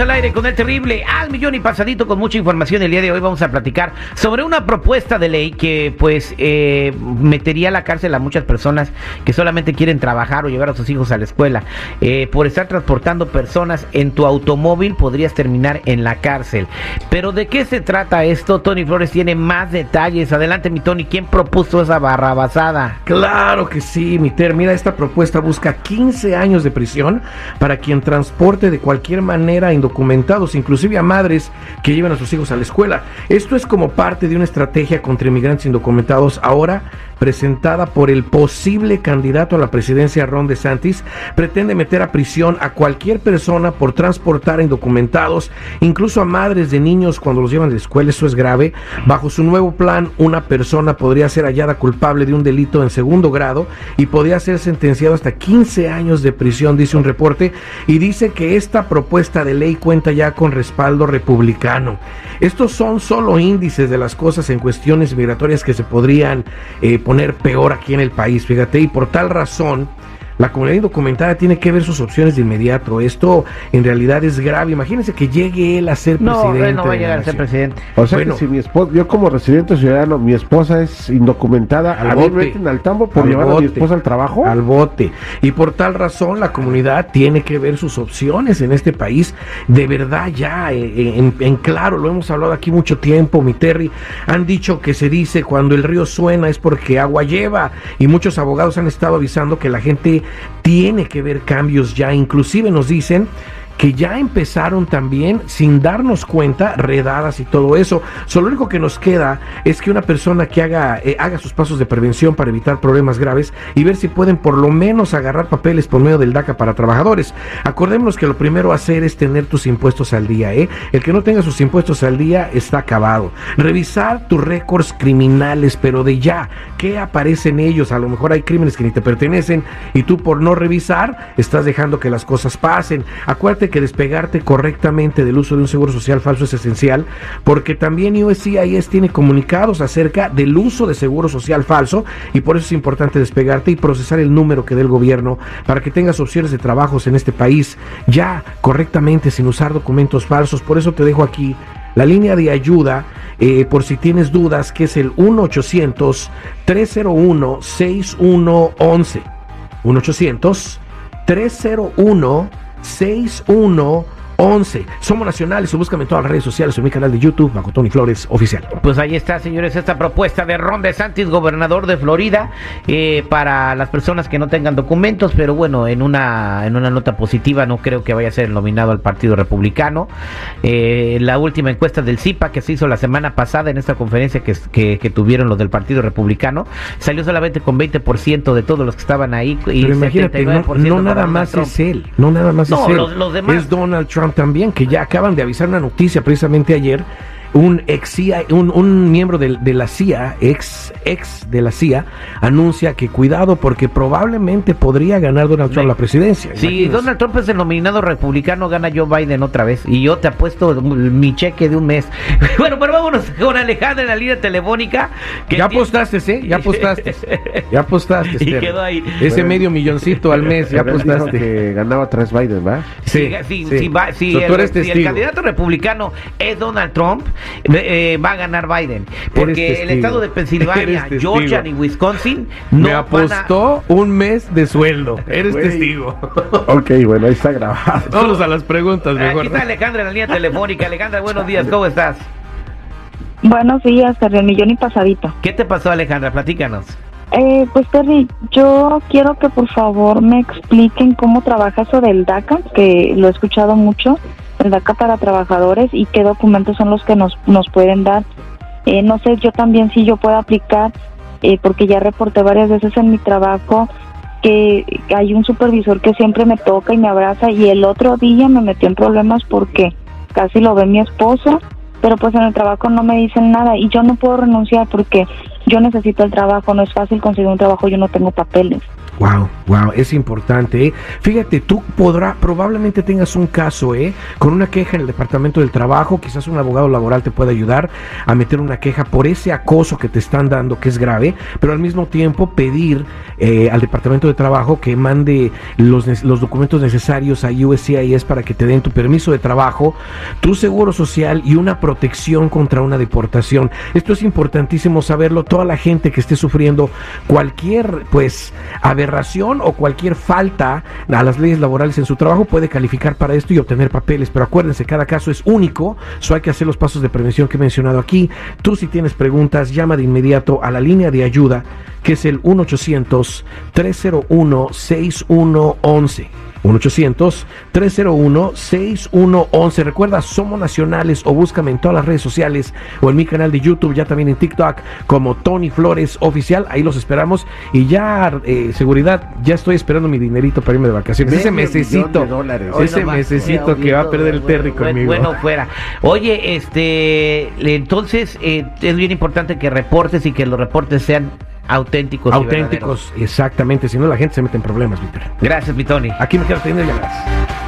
al aire con el terrible al millón y pasadito con mucha información. El día de hoy vamos a platicar sobre una propuesta de ley que pues eh, metería a la cárcel a muchas personas que solamente quieren trabajar o llevar a sus hijos a la escuela. Eh, por estar transportando personas en tu automóvil podrías terminar en la cárcel. Pero ¿de qué se trata esto? Tony Flores tiene más detalles. Adelante mi Tony, ¿quién propuso esa barrabasada? Claro que sí, mi Ter. Mira, esta propuesta busca 15 años de prisión para quien transporte de cualquier manera indocumentados, inclusive a madres que llevan a sus hijos a la escuela. Esto es como parte de una estrategia contra inmigrantes indocumentados ahora presentada por el posible candidato a la presidencia Ron DeSantis, pretende meter a prisión a cualquier persona por transportar indocumentados, incluso a madres de niños cuando los llevan a la escuela. Eso es grave. Bajo su nuevo plan, una persona podría ser hallada culpable de un delito en segundo grado y podría ser sentenciado hasta 15 años de prisión, dice un reporte, y dice que esta propuesta de ley cuenta ya con respaldo republicano. Estos son solo índices de las cosas en cuestiones migratorias que se podrían eh, poner peor aquí en el país, fíjate, y por tal razón la comunidad indocumentada tiene que ver sus opciones de inmediato. Esto en realidad es grave. Imagínense que llegue él a ser presidente. No, no va a llegar a ser presidente. O sea que si mi esposa, yo como residente ciudadano, mi esposa es indocumentada, al bote, al tambo por llevar a mi esposa al trabajo. Al bote. Y por tal razón la comunidad tiene que ver sus opciones en este país. De verdad ya, eh, eh, en, en claro, lo hemos hablado aquí mucho tiempo, mi Terry. Han dicho que se dice cuando el río suena es porque agua lleva. Y muchos abogados han estado avisando que la gente tiene que ver cambios ya. Inclusive nos dicen que ya empezaron también, sin darnos cuenta, redadas y todo eso. Solo lo único que nos queda es que una persona que haga, eh, haga sus pasos de prevención para evitar problemas graves y ver si pueden por lo menos agarrar papeles por medio del DACA para trabajadores. Acordémonos que lo primero a hacer es tener tus impuestos al día, ¿eh? El que no tenga sus impuestos al día está acabado. Revisar tus récords criminales, pero de ya, ¿qué aparece en ellos? A lo mejor hay crímenes que ni te pertenecen y tú por no revisar estás dejando que las cosas pasen. Acuérdate que despegarte correctamente del uso de un seguro social falso es esencial, porque también USCIS tiene comunicados acerca del uso de seguro social falso y por eso es importante despegarte y procesar el número que dé el gobierno para que tengas opciones de trabajos en este país ya correctamente sin usar documentos falsos. Por eso te dejo aquí la línea de ayuda eh, por si tienes dudas, que es el 1-800-301-6111. 1-800-301-6111. 61 11. Somos nacionales, o búscame en todas las redes sociales o en mi canal de YouTube, bajo Tony Flores Oficial. Pues ahí está, señores, esta propuesta de Ron DeSantis, gobernador de Florida, eh, para las personas que no tengan documentos, pero bueno, en una, en una nota positiva, no creo que vaya a ser nominado al Partido Republicano. Eh, la última encuesta del CIPA que se hizo la semana pasada en esta conferencia que, que, tuvieron los del Partido Republicano, salió solamente con 20% de todos los que estaban ahí. Y pero imagínate, no, nada más es él, no nada más es él. los demás. Es Donald Trump también, que ya acaban de avisar una noticia precisamente ayer un ex CIA, un, un miembro de, de, la CIA, ex, ex de la CIA, anuncia que cuidado porque probablemente podría ganar Donald Trump la presidencia. Si Donald Trump es el nominado republicano, gana Joe Biden otra vez. Y yo te apuesto mi cheque de un mes. bueno, pero vámonos con Alejandra en la línea telefónica. ya apostaste, ¿eh? Ya apostaste. ya apostaste. y quedó ahí. Ese medio milloncito al mes, ya apostaste. Que ganaba tras Biden, ¿va? Sí, sí, sí. Si, el candidato republicano es Donald Trump, eh, va a ganar Biden. Porque el estado de Pensilvania, Georgia y Wisconsin no me apostó un mes de sueldo. Eres testigo. ok, bueno, ahí está grabado. Vamos a las preguntas mejor. Aquí está Alejandra en la línea telefónica. Alejandra, buenos días, ¿cómo estás? Buenos días, Terry, millón y pasadito. ¿Qué te pasó, Alejandra? Platícanos. Eh, pues Terry, yo quiero que por favor me expliquen cómo trabaja eso del DACA, que lo he escuchado mucho el DACA para trabajadores y qué documentos son los que nos, nos pueden dar. Eh, no sé, yo también si yo puedo aplicar, eh, porque ya reporté varias veces en mi trabajo que hay un supervisor que siempre me toca y me abraza y el otro día me metió en problemas porque casi lo ve mi esposo, pero pues en el trabajo no me dicen nada y yo no puedo renunciar porque yo necesito el trabajo, no es fácil conseguir un trabajo, yo no tengo papeles. Wow, wow, es importante. ¿eh? Fíjate, tú podrá, probablemente tengas un caso, ¿eh? Con una queja en el Departamento del Trabajo, quizás un abogado laboral te pueda ayudar a meter una queja por ese acoso que te están dando, que es grave, pero al mismo tiempo pedir eh, al Departamento de Trabajo que mande los, los documentos necesarios a USCIS para que te den tu permiso de trabajo, tu seguro social y una protección contra una deportación. Esto es importantísimo saberlo. Toda la gente que esté sufriendo cualquier, pues, aberración o cualquier falta a las leyes laborales en su trabajo puede calificar para esto y obtener papeles. Pero acuérdense, cada caso es único, so hay que hacer los pasos de prevención que he mencionado aquí. Tú si tienes preguntas, llama de inmediato a la línea de ayuda que es el 1-800-301-6111. 1-800-301-6111. Recuerda, somos nacionales o búscame en todas las redes sociales o en mi canal de YouTube, ya también en TikTok como Tony Flores Oficial. Ahí los esperamos. Y ya, eh, seguridad, ya estoy esperando mi dinerito para irme de vacaciones. ese mesecito, ese mesecito que va a perder el Terry conmigo. Bueno, fuera. Oye, este, entonces eh, es bien importante que reportes y que los reportes sean auténticos. Auténticos, exactamente. Si no, la gente se mete en problemas, Víctor. Gracias, Vitoni. Aquí me quedo teniendo llamadas.